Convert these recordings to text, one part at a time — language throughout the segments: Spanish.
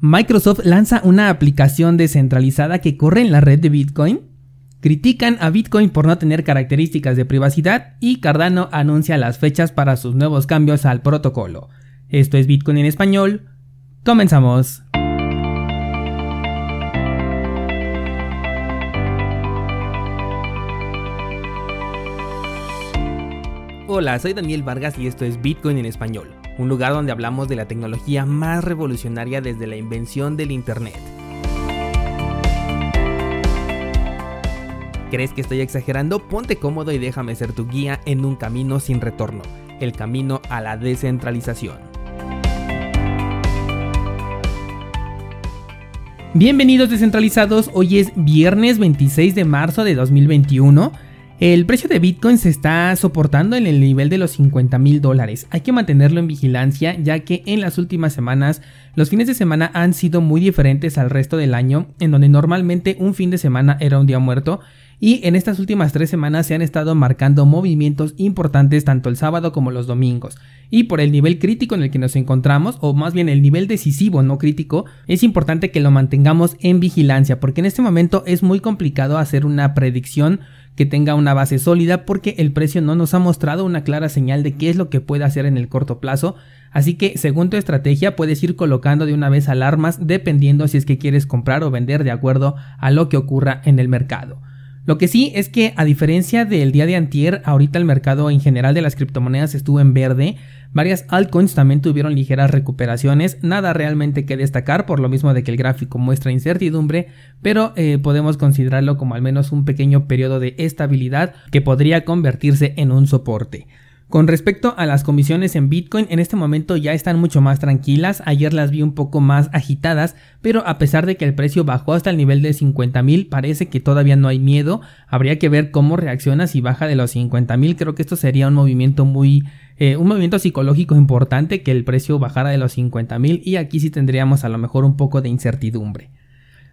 Microsoft lanza una aplicación descentralizada que corre en la red de Bitcoin. Critican a Bitcoin por no tener características de privacidad y Cardano anuncia las fechas para sus nuevos cambios al protocolo. Esto es Bitcoin en español. Comenzamos. Hola, soy Daniel Vargas y esto es Bitcoin en español un lugar donde hablamos de la tecnología más revolucionaria desde la invención del Internet. ¿Crees que estoy exagerando? Ponte cómodo y déjame ser tu guía en un camino sin retorno, el camino a la descentralización. Bienvenidos descentralizados, hoy es viernes 26 de marzo de 2021. El precio de Bitcoin se está soportando en el nivel de los 50 mil dólares. Hay que mantenerlo en vigilancia ya que en las últimas semanas los fines de semana han sido muy diferentes al resto del año, en donde normalmente un fin de semana era un día muerto y en estas últimas tres semanas se han estado marcando movimientos importantes tanto el sábado como los domingos. Y por el nivel crítico en el que nos encontramos, o más bien el nivel decisivo, no crítico, es importante que lo mantengamos en vigilancia, porque en este momento es muy complicado hacer una predicción que tenga una base sólida porque el precio no nos ha mostrado una clara señal de qué es lo que puede hacer en el corto plazo. Así que según tu estrategia puedes ir colocando de una vez alarmas dependiendo si es que quieres comprar o vender de acuerdo a lo que ocurra en el mercado. Lo que sí es que a diferencia del día de antier, ahorita el mercado en general de las criptomonedas estuvo en verde, varias altcoins también tuvieron ligeras recuperaciones, nada realmente que destacar por lo mismo de que el gráfico muestra incertidumbre, pero eh, podemos considerarlo como al menos un pequeño periodo de estabilidad que podría convertirse en un soporte. Con respecto a las comisiones en Bitcoin, en este momento ya están mucho más tranquilas, ayer las vi un poco más agitadas, pero a pesar de que el precio bajó hasta el nivel de 50 mil, parece que todavía no hay miedo, habría que ver cómo reacciona si baja de los 50 mil, creo que esto sería un movimiento muy... Eh, un movimiento psicológico importante que el precio bajara de los 50 mil y aquí sí tendríamos a lo mejor un poco de incertidumbre.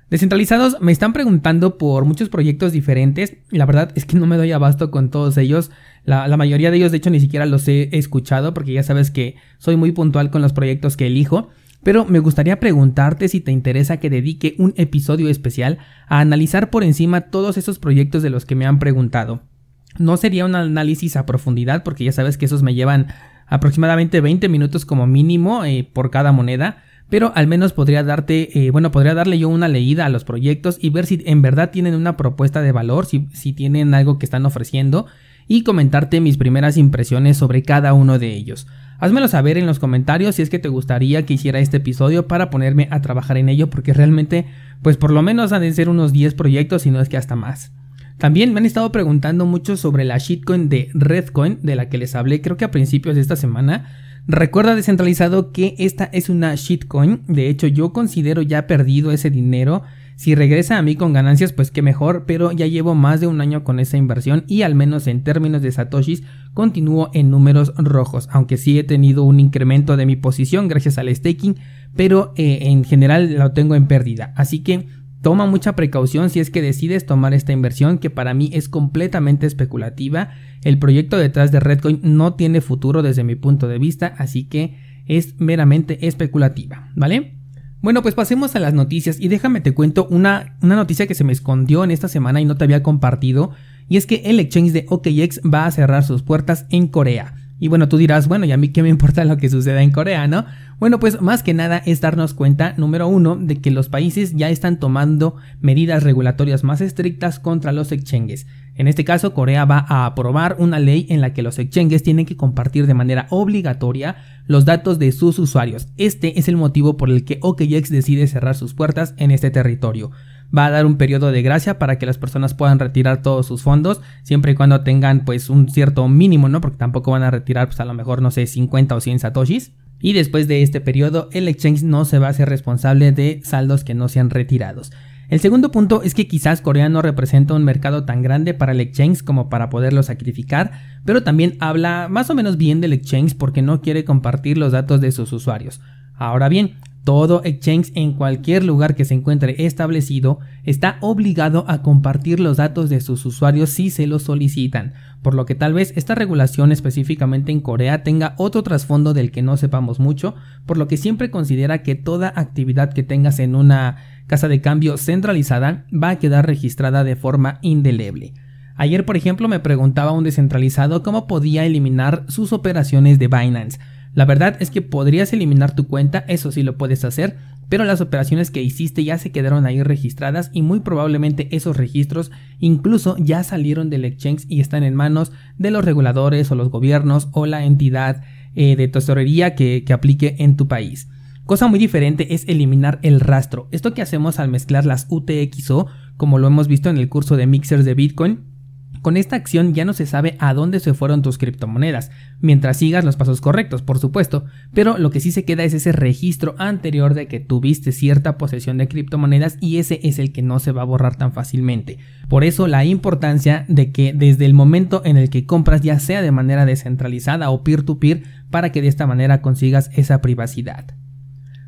Descentralizados me están preguntando por muchos proyectos diferentes. La verdad es que no me doy abasto con todos ellos. La, mayoría de ellos, de hecho, ni siquiera los he escuchado porque ya sabes que soy muy puntual con los proyectos que elijo. Pero me gustaría preguntarte si te interesa que dedique un episodio especial a analizar por encima todos esos proyectos de los que me han preguntado. No sería un análisis a profundidad porque ya sabes que esos me llevan aproximadamente 20 minutos como mínimo eh, por cada moneda pero al menos podría darte, eh, bueno, podría darle yo una leída a los proyectos y ver si en verdad tienen una propuesta de valor, si, si tienen algo que están ofreciendo y comentarte mis primeras impresiones sobre cada uno de ellos. Házmelo saber en los comentarios si es que te gustaría que hiciera este episodio para ponerme a trabajar en ello porque realmente pues por lo menos han de ser unos 10 proyectos si no es que hasta más. También me han estado preguntando mucho sobre la shitcoin de Redcoin de la que les hablé creo que a principios de esta semana Recuerda descentralizado que esta es una shitcoin. De hecho, yo considero ya perdido ese dinero. Si regresa a mí con ganancias, pues qué mejor, pero ya llevo más de un año con esa inversión y al menos en términos de satoshis continúo en números rojos, aunque sí he tenido un incremento de mi posición gracias al staking, pero eh, en general lo tengo en pérdida. Así que Toma mucha precaución si es que decides tomar esta inversión que para mí es completamente especulativa. El proyecto detrás de Redcoin no tiene futuro desde mi punto de vista, así que es meramente especulativa, ¿vale? Bueno, pues pasemos a las noticias y déjame te cuento una, una noticia que se me escondió en esta semana y no te había compartido, y es que el exchange de OKX va a cerrar sus puertas en Corea. Y bueno, tú dirás, bueno, ¿y a mí qué me importa lo que suceda en Corea, no? Bueno, pues más que nada es darnos cuenta, número uno, de que los países ya están tomando medidas regulatorias más estrictas contra los exchanges. En este caso, Corea va a aprobar una ley en la que los exchanges tienen que compartir de manera obligatoria los datos de sus usuarios. Este es el motivo por el que OKX decide cerrar sus puertas en este territorio va a dar un periodo de gracia para que las personas puedan retirar todos sus fondos, siempre y cuando tengan pues un cierto mínimo, ¿no? Porque tampoco van a retirar pues a lo mejor, no sé, 50 o 100 satoshis. Y después de este periodo, el exchange no se va a hacer responsable de saldos que no sean retirados. El segundo punto es que quizás Corea no representa un mercado tan grande para el exchange como para poderlo sacrificar, pero también habla más o menos bien del exchange porque no quiere compartir los datos de sus usuarios. Ahora bien, Todo exchange en cualquier lugar que se encuentre establecido está obligado a compartir los datos de sus usuarios si se los solicitan, por lo que tal vez esta regulación específicamente en Corea tenga otro trasfondo del que no sepamos mucho, por lo que siempre considera que toda actividad que tengas en una casa de cambio centralizada va a quedar registrada de forma indeleble. Ayer, por ejemplo, me preguntaba un descentralizado cómo podía eliminar sus operaciones de Binance. La verdad es que podrías eliminar tu cuenta, eso sí lo puedes hacer, pero las operaciones que hiciste ya se quedaron ahí registradas y muy probablemente esos registros incluso ya salieron del exchange y están en manos de los reguladores o los gobiernos o la entidad eh, de tesorería que, que aplique en tu país. Cosa muy diferente es eliminar el rastro. Esto que hacemos al mezclar las UTXO, como lo hemos visto en el curso de mixers de Bitcoin, con esta acción ya no se sabe a dónde se fueron tus criptomonedas, mientras sigas los pasos correctos, por supuesto, pero lo que sí se queda es ese registro anterior de que tuviste cierta posesión de criptomonedas y ese es el que no se va a borrar tan fácilmente. Por eso la importancia de que desde el momento en el que compras ya sea de manera descentralizada o peer-to-peer para que de esta manera consigas esa privacidad.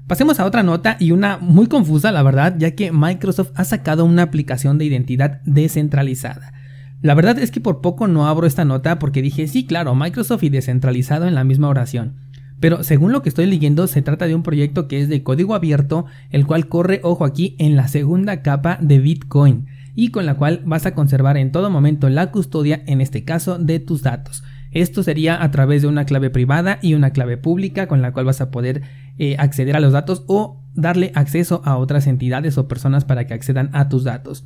Pasemos a otra nota y una muy confusa la verdad, ya que Microsoft ha sacado una aplicación de identidad descentralizada. La verdad es que por poco no abro esta nota porque dije, sí, claro, Microsoft y descentralizado en la misma oración. Pero según lo que estoy leyendo, se trata de un proyecto que es de código abierto, el cual corre, ojo aquí, en la segunda capa de Bitcoin, y con la cual vas a conservar en todo momento la custodia, en este caso, de tus datos. Esto sería a través de una clave privada y una clave pública con la cual vas a poder eh, acceder a los datos o darle acceso a otras entidades o personas para que accedan a tus datos.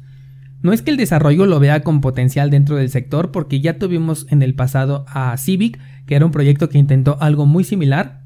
No es que el desarrollo lo vea con potencial dentro del sector, porque ya tuvimos en el pasado a Civic, que era un proyecto que intentó algo muy similar,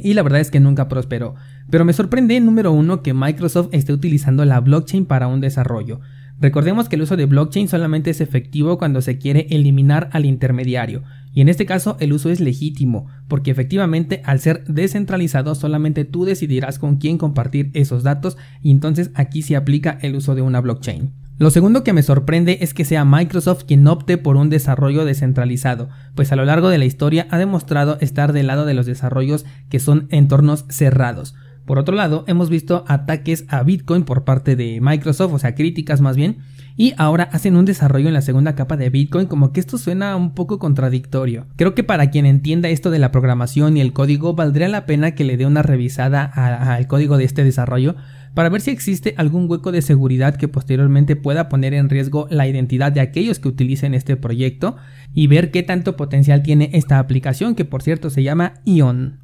y la verdad es que nunca prosperó. Pero me sorprende, número uno, que Microsoft esté utilizando la blockchain para un desarrollo. Recordemos que el uso de blockchain solamente es efectivo cuando se quiere eliminar al intermediario, y en este caso el uso es legítimo, porque efectivamente al ser descentralizado solamente tú decidirás con quién compartir esos datos y entonces aquí se aplica el uso de una blockchain. Lo segundo que me sorprende es que sea Microsoft quien opte por un desarrollo descentralizado, pues a lo largo de la historia ha demostrado estar del lado de los desarrollos que son entornos cerrados. Por otro lado, hemos visto ataques a Bitcoin por parte de Microsoft, o sea, críticas más bien, y ahora hacen un desarrollo en la segunda capa de Bitcoin, como que esto suena un poco contradictorio. Creo que para quien entienda esto de la programación y el código, valdría la pena que le dé una revisada al código de este desarrollo, para ver si existe algún hueco de seguridad que posteriormente pueda poner en riesgo la identidad de aquellos que utilicen este proyecto y ver qué tanto potencial tiene esta aplicación que por cierto se llama Ion.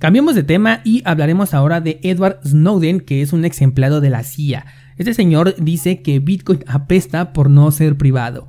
Cambiamos de tema y hablaremos ahora de Edward Snowden, que es un ex empleado de la CIA. Este señor dice que Bitcoin apesta por no ser privado.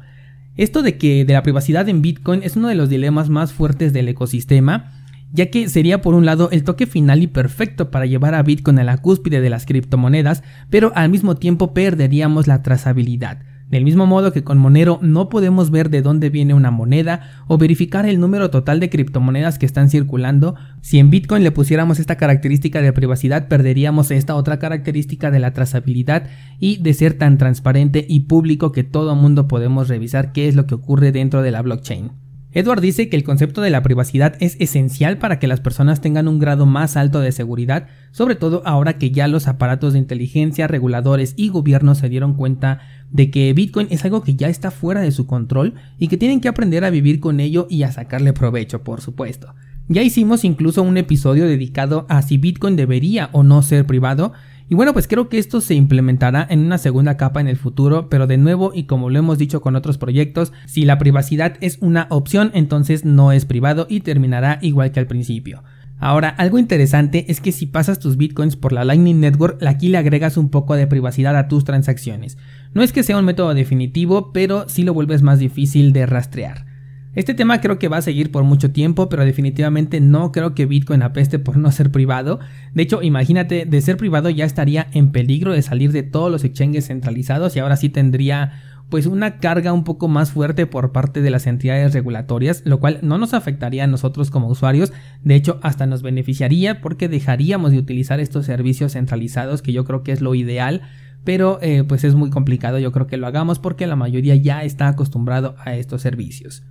Esto de que de la privacidad en Bitcoin es uno de los dilemas más fuertes del ecosistema ya que sería por un lado el toque final y perfecto para llevar a Bitcoin a la cúspide de las criptomonedas, pero al mismo tiempo perderíamos la trazabilidad. Del mismo modo que con Monero no podemos ver de dónde viene una moneda o verificar el número total de criptomonedas que están circulando, si en Bitcoin le pusiéramos esta característica de privacidad perderíamos esta otra característica de la trazabilidad y de ser tan transparente y público que todo mundo podemos revisar qué es lo que ocurre dentro de la blockchain. Edward dice que el concepto de la privacidad es esencial para que las personas tengan un grado más alto de seguridad, sobre todo ahora que ya los aparatos de inteligencia, reguladores y gobiernos se dieron cuenta de que Bitcoin es algo que ya está fuera de su control y que tienen que aprender a vivir con ello y a sacarle provecho, por supuesto. Ya hicimos incluso un episodio dedicado a si Bitcoin debería o no ser privado, y bueno, pues creo que esto se implementará en una segunda capa en el futuro, pero de nuevo y como lo hemos dicho con otros proyectos, si la privacidad es una opción, entonces no es privado y terminará igual que al principio. Ahora, algo interesante es que si pasas tus bitcoins por la Lightning Network, aquí le agregas un poco de privacidad a tus transacciones. No es que sea un método definitivo, pero sí lo vuelves más difícil de rastrear. Este tema creo que va a seguir por mucho tiempo, pero definitivamente no creo que Bitcoin apeste por no ser privado. De hecho, imagínate, de ser privado ya estaría en peligro de salir de todos los exchanges centralizados y ahora sí tendría pues una carga un poco más fuerte por parte de las entidades regulatorias, lo cual no nos afectaría a nosotros como usuarios, de hecho hasta nos beneficiaría porque dejaríamos de utilizar estos servicios centralizados que yo creo que es lo ideal, pero eh, pues es muy complicado, yo creo que lo hagamos porque la mayoría ya está acostumbrado a estos servicios.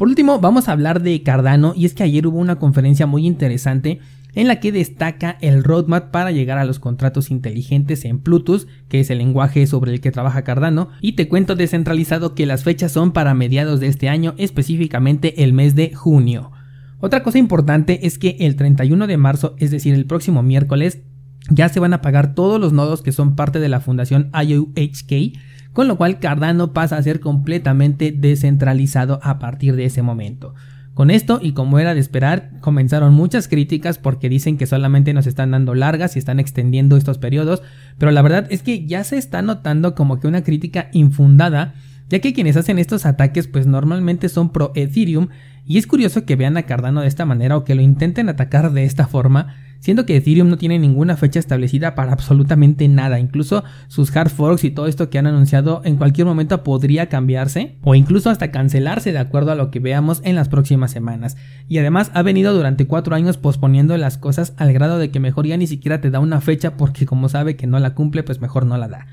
Por último, vamos a hablar de Cardano y es que ayer hubo una conferencia muy interesante en la que destaca el roadmap para llegar a los contratos inteligentes en Plutus, que es el lenguaje sobre el que trabaja Cardano, y te cuento descentralizado que las fechas son para mediados de este año, específicamente el mes de junio. Otra cosa importante es que el 31 de marzo, es decir, el próximo miércoles, ya se van a pagar todos los nodos que son parte de la fundación IOHK, con lo cual Cardano pasa a ser completamente descentralizado a partir de ese momento. Con esto, y como era de esperar, comenzaron muchas críticas porque dicen que solamente nos están dando largas y están extendiendo estos periodos, pero la verdad es que ya se está notando como que una crítica infundada, ya que quienes hacen estos ataques pues normalmente son pro Ethereum, y es curioso que vean a Cardano de esta manera o que lo intenten atacar de esta forma, siendo que Ethereum no tiene ninguna fecha establecida para absolutamente nada, incluso sus hard forks y todo esto que han anunciado en cualquier momento podría cambiarse o incluso hasta cancelarse de acuerdo a lo que veamos en las próximas semanas. Y además ha venido durante cuatro años posponiendo las cosas al grado de que mejor ya ni siquiera te da una fecha porque como sabe que no la cumple pues mejor no la da.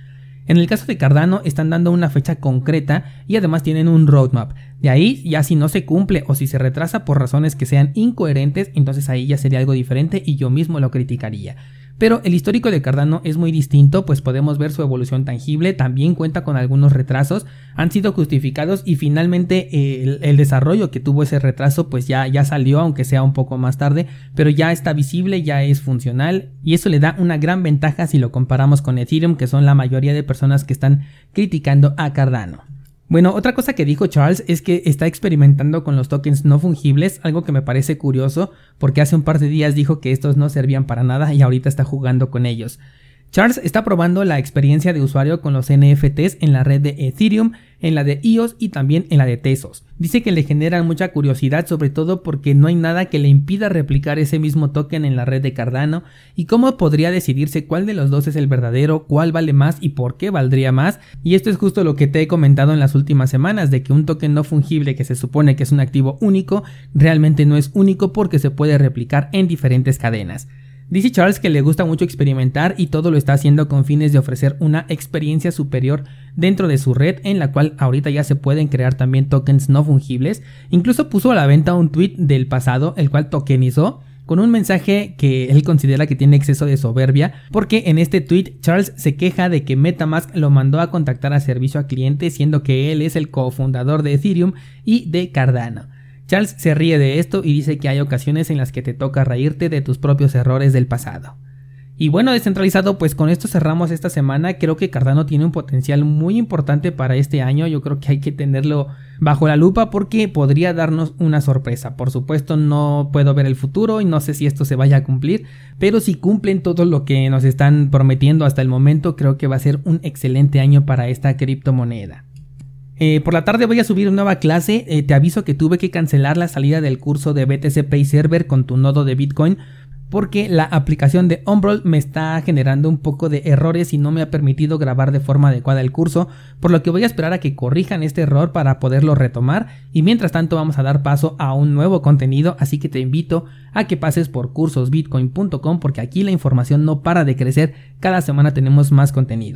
En el caso de Cardano están dando una fecha concreta y además tienen un roadmap. De ahí ya si no se cumple o si se retrasa por razones que sean incoherentes, entonces ahí ya sería algo diferente y yo mismo lo criticaría. Pero el histórico de Cardano es muy distinto, pues podemos ver su evolución tangible, también cuenta con algunos retrasos, han sido justificados y finalmente eh, el, desarrollo que tuvo ese retraso pues ya, ya salió, aunque sea un poco más tarde, pero ya está visible, ya es funcional y eso le da una gran ventaja si lo comparamos con Ethereum, que son la mayoría de personas que están criticando a Cardano. Bueno, otra cosa que dijo Charles es que está experimentando con los tokens no fungibles, algo que me parece curioso porque hace un par de días dijo que estos no servían para nada y ahorita está jugando con ellos. Charles está probando la experiencia de usuario con los NFTs en la red de Ethereum, en la de EOS y también en la de Tesos. Dice que le generan mucha curiosidad sobre todo porque no hay nada que le impida replicar ese mismo token en la red de Cardano y cómo podría decidirse cuál de los dos es el verdadero, cuál vale más y por qué valdría más. Y esto es justo lo que te he comentado en las últimas semanas de que un token no fungible que se supone que es un activo único realmente no es único porque se puede replicar en diferentes cadenas. Dice Charles que le gusta mucho experimentar y todo lo está haciendo con fines de ofrecer una experiencia superior dentro de su red en la cual ahorita ya se pueden crear también tokens no fungibles. Incluso puso a la venta un tweet del pasado el cual tokenizó con un mensaje que él considera que tiene exceso de soberbia, porque en este tweet Charles se queja de que MetaMask lo mandó a contactar a servicio a cliente siendo que él es el cofundador de Ethereum y de Cardano. Charles se ríe de esto y dice que hay ocasiones en las que te toca reírte de tus propios errores del pasado. Y bueno, descentralizado, pues con esto cerramos esta semana. Creo que Cardano tiene un potencial muy importante para este año. Yo creo que hay que tenerlo bajo la lupa porque podría darnos una sorpresa. Por supuesto, no puedo ver el futuro y no sé si esto se vaya a cumplir, pero si cumplen todo lo que nos están prometiendo hasta el momento, creo que va a ser un excelente año para esta criptomoneda. Eh, por la tarde voy a subir una nueva clase. Eh, te aviso que tuve que cancelar la salida del curso de BTC Pay Server con tu nodo de Bitcoin porque la aplicación de Umbral me está generando un poco de errores y no me ha permitido grabar de forma adecuada el curso, por lo que voy a esperar a que corrijan este error para poderlo retomar y mientras tanto vamos a dar paso a un nuevo contenido, así que te invito a que pases por cursosbitcoin.com porque aquí la información no para de crecer, cada semana tenemos más contenido.